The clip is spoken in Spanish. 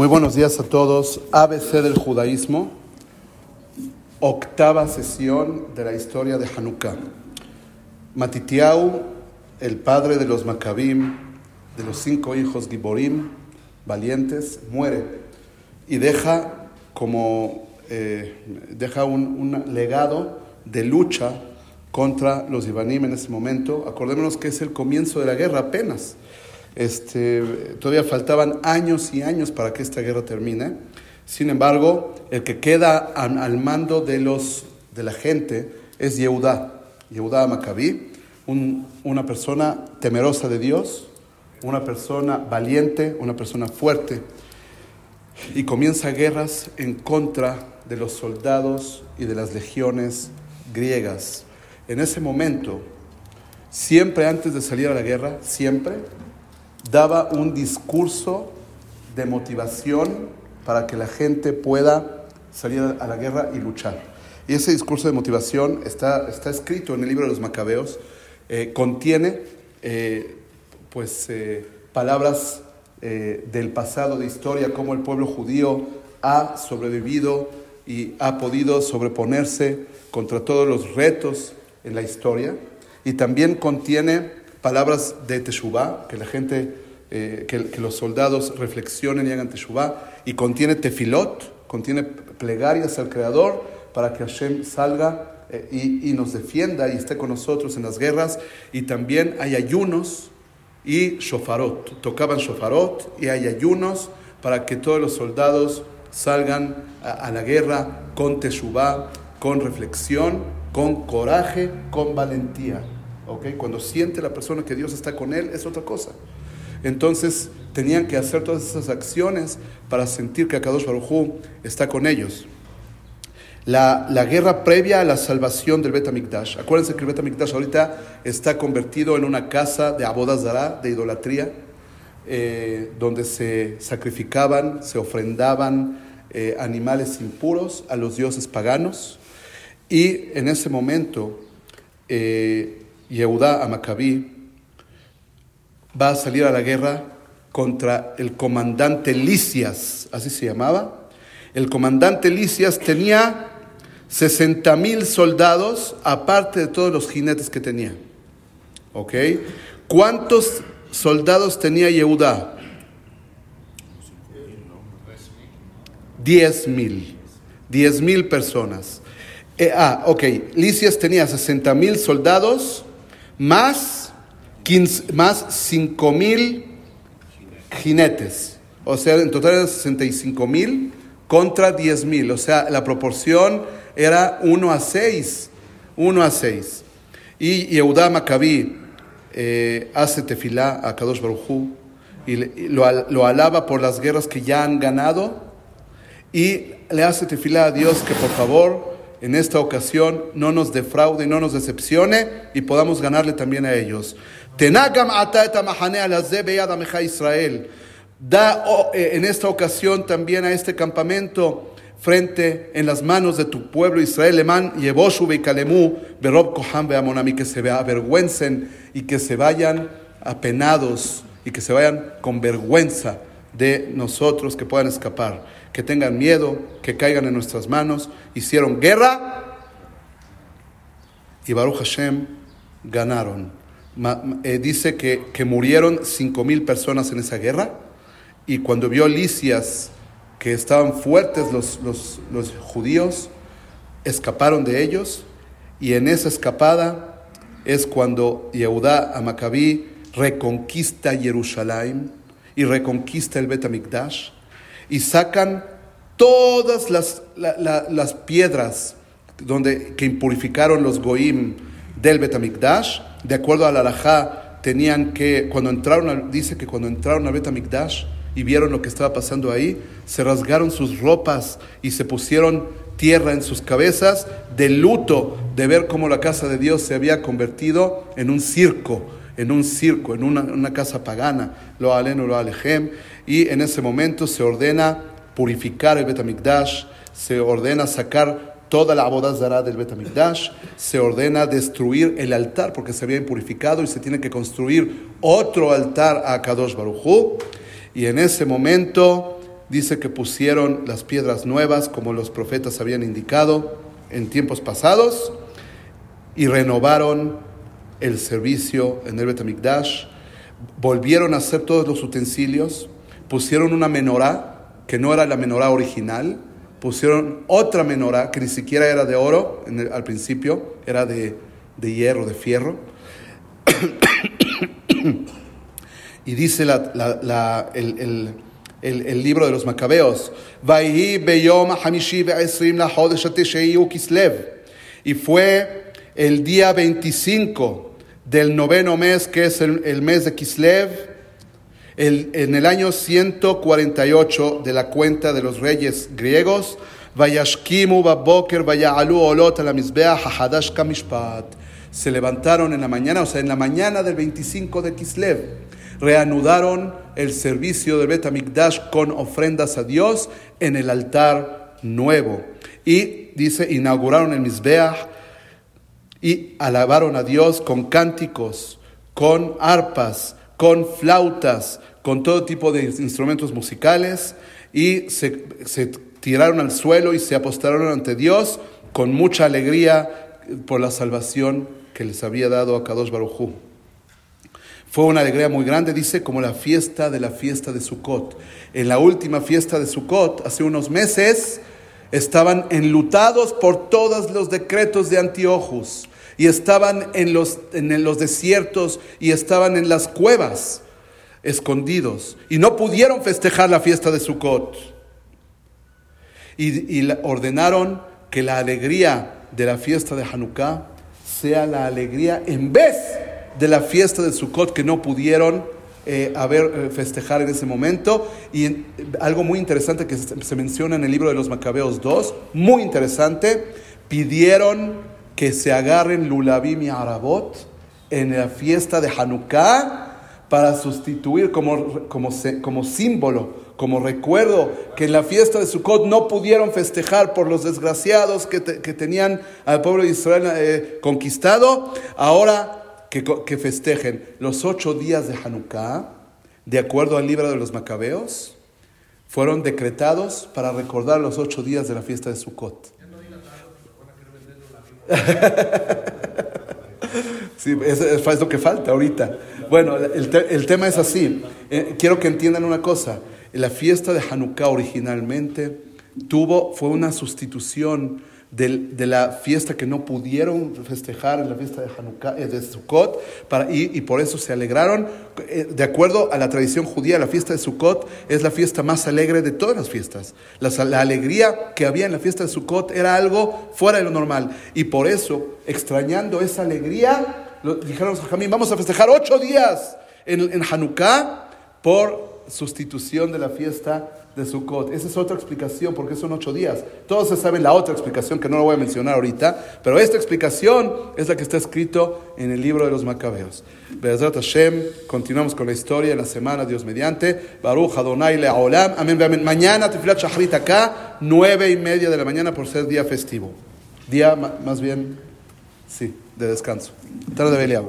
Muy buenos días a todos. ABC del judaísmo, octava sesión de la historia de Hanukkah. Matitiau, el padre de los Maccabim, de los cinco hijos Giborim, valientes, muere y deja como eh, deja un, un legado de lucha contra los Ibanim en ese momento. Acordémonos que es el comienzo de la guerra apenas. Este, todavía faltaban años y años para que esta guerra termine. Sin embargo, el que queda al mando de, los, de la gente es Yehudá, Yehudá Maccabí, una persona temerosa de Dios, una persona valiente, una persona fuerte. Y comienza guerras en contra de los soldados y de las legiones griegas. En ese momento, siempre antes de salir a la guerra, siempre daba un discurso de motivación para que la gente pueda salir a la guerra y luchar. Y ese discurso de motivación está, está escrito en el libro de los Macabeos, eh, contiene eh, pues, eh, palabras del pasado de historia, cómo el pueblo judío ha sobrevivido y ha podido sobreponerse contra todos los retos en la historia. Y también contiene palabras de Teshuvah, que la gente, eh, que, los soldados reflexionen y hagan Teshuvah, y contiene tefilot, contiene plegarias al Creador para que Hashem salga eh, y, nos defienda y esté con nosotros en las guerras, y también hay ayunos y shofarot, tocaban shofarot y hay ayunos para que todos los soldados salgan a, la guerra con Teshuvah, con reflexión, con coraje, con valentía. Cuando siente la persona que Dios está con él, es otra cosa. Entonces tenían que hacer todas esas acciones para sentir que Akadosh Baruj está con ellos. La, guerra previa a la salvación del Betamikdash. Acuérdense que el Betamikdash ahorita está convertido en una casa de abodazara, de idolatría, eh, donde se sacrificaban, se ofrendaban eh, animales impuros a los dioses paganos. Y en ese momento, eh, Yehudá a Maccabí va a salir a la guerra contra el comandante Licias, así se llamaba. El comandante Licias tenía 60 mil soldados, aparte de todos los jinetes que tenía. ¿Ok? ¿Cuántos soldados tenía Yehudá? 10 mil. 10 mil personas. Eh, ah, ok. Licias tenía 60 mil soldados más, 15, más 5 mil jinetes. O sea, en total eran 65 mil contra 10 mil. O sea, la proporción era 1 a 6. 1 a 6. Y Yehuda Maccabí eh, hace tefilá a Kadosh Baruj y, lo, lo, alaba por las guerras que ya han ganado y le hace tefilá a Dios que por favor en esta ocasión no nos defraude, no nos decepcione y podamos ganarle también a ellos. Tenagam Israel. Da oh, eh, en esta ocasión también a este campamento frente en las manos de tu pueblo Israel, Eman, Yeboshu Kalemu, Berob Koham que se avergüencen y que se vayan apenados y que se vayan con vergüenza de nosotros que puedan escapar que tengan miedo, que caigan en nuestras manos. Hicieron guerra y Baruch Hashem ganaron. Eh, dice que, que murieron cinco mil personas en esa guerra y cuando vio Licias que estaban fuertes los, los, judíos, escaparon de ellos y en esa escapada es cuando Yehudá a reconquista Jerusalén y reconquista el Bet y sacan todas las, las piedras donde, que impurificaron los goim del Betamikdash, de acuerdo al alajá, tenían que, cuando entraron, dice que cuando entraron al Betamikdash y vieron lo que estaba pasando ahí, se rasgaron sus ropas y se pusieron tierra en sus cabezas de luto de ver cómo la casa de Dios se había convertido en un circo, en un circo, en una, una casa pagana, lo aleno, lo alejem, y en ese momento se ordena purificar el Betamikdash, se ordena sacar toda la abodazara del Betamikdash, se ordena destruir el altar porque se había impurificado y se tiene que construir otro altar a Kadosh Baruchu. Y en ese momento dice que pusieron las piedras nuevas como los profetas habían indicado en tiempos pasados y renovaron el servicio en el Betamikdash, volvieron a hacer todos los utensilios, pusieron una menorá que no era la menorá original, pusieron otra menorá que ni siquiera era de oro al principio, era de, hierro, de fierro. y dice el, el, libro de los macabeos, y fue el día 25 del noveno mes, que es el, mes de Kislev, en el año 148 de la cuenta de los reyes griegos, Se levantaron en la mañana, o sea, en la mañana del 25 de Kislev, reanudaron el servicio de Bet con ofrendas a Dios en el altar nuevo. Y dice, inauguraron el Mizbeach y alabaron a Dios con cánticos, con arpas, con flautas, con todo tipo de instrumentos musicales y se, tiraron al suelo y se apostaron ante Dios con mucha alegría por la salvación que les había dado a Kadosh Barujú. Fue una alegría muy grande, dice, como la fiesta de la fiesta de Sukkot. En la última fiesta de Sukkot, hace unos meses, estaban enlutados por todos los decretos de Antiochus y estaban en los, en los desiertos y estaban en las cuevas escondidos y no pudieron festejar la fiesta de Sukkot. Y, ordenaron que la alegría de la fiesta de Hanukkah sea la alegría en vez de la fiesta de Sukkot que no pudieron eh, haber eh, festejar en ese momento. Y algo muy interesante que se, menciona en el libro de los Macabeos 2, muy interesante, pidieron que se agarren Lulavim y Arabot en la fiesta de Hanukkah para sustituir como, como, como símbolo, como recuerdo, que en la fiesta de Sukkot no pudieron festejar por los desgraciados que, que tenían al pueblo de Israel eh, conquistado, ahora que, que, festejen los ocho días de Hanukkah, de acuerdo al libro de los Macabeos, fueron decretados para recordar los ocho días de la fiesta de Sukkot. Sí, es, lo que falta ahorita. Bueno, el, tema es así. Eh, quiero que entiendan una cosa. La fiesta de Hanukkah originalmente tuvo, fue una sustitución de, la fiesta que no pudieron festejar en la fiesta de Hanukkah, eh, de Sukkot, para, y, por eso se alegraron. Eh, de acuerdo a la tradición judía, la fiesta de Sukkot es la fiesta más alegre de todas las fiestas. La, alegría que había en la fiesta de Sukkot era algo fuera de lo normal. Y por eso, extrañando esa alegría, dijeron Jamín, vamos a festejar ocho días en, en Hanukkah por sustitución de la fiesta de Sukkot. Esa es otra explicación, porque son ocho días. Todos se saben la otra explicación, que no lo voy a mencionar ahorita, pero esta explicación es la que está escrito en el libro de los Macabeos. Be'ezrat Hashem, continuamos con la historia en la semana, Dios mediante. Baruch Adonai. Amén, amén. Mañana, Tefilat Shahrit acá, nueve y media de la mañana por ser día festivo. Día más bien, sí, de descanso. Tarde de.